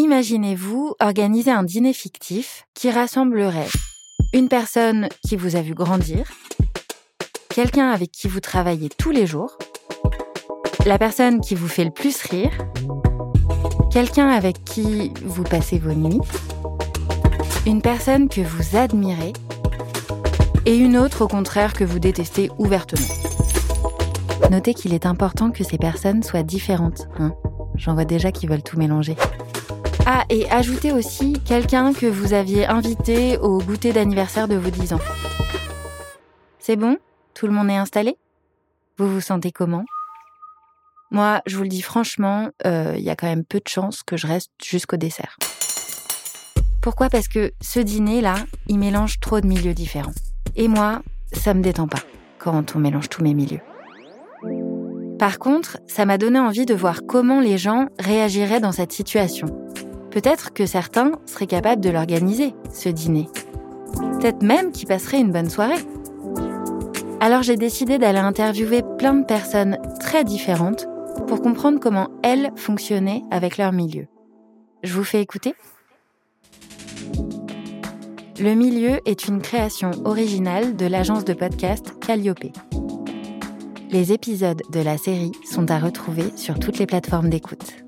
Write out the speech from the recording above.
Imaginez-vous organiser un dîner fictif qui rassemblerait une personne qui vous a vu grandir, quelqu'un avec qui vous travaillez tous les jours, la personne qui vous fait le plus rire, quelqu'un avec qui vous passez vos nuits, une personne que vous admirez et une autre au contraire que vous détestez ouvertement. Notez qu'il est important que ces personnes soient différentes. Hein J'en vois déjà qui veulent tout mélanger. Ah, et ajoutez aussi quelqu'un que vous aviez invité au goûter d'anniversaire de vos 10 ans. C'est bon? Tout le monde est installé? Vous vous sentez comment? Moi, je vous le dis franchement, il euh, y a quand même peu de chances que je reste jusqu'au dessert. Pourquoi? Parce que ce dîner-là, il mélange trop de milieux différents. Et moi, ça me détend pas quand on mélange tous mes milieux. Par contre, ça m'a donné envie de voir comment les gens réagiraient dans cette situation. Peut-être que certains seraient capables de l'organiser, ce dîner. Peut-être même qu'ils passeraient une bonne soirée. Alors j'ai décidé d'aller interviewer plein de personnes très différentes pour comprendre comment elles fonctionnaient avec leur milieu. Je vous fais écouter Le milieu est une création originale de l'agence de podcast Calliope. Les épisodes de la série sont à retrouver sur toutes les plateformes d'écoute.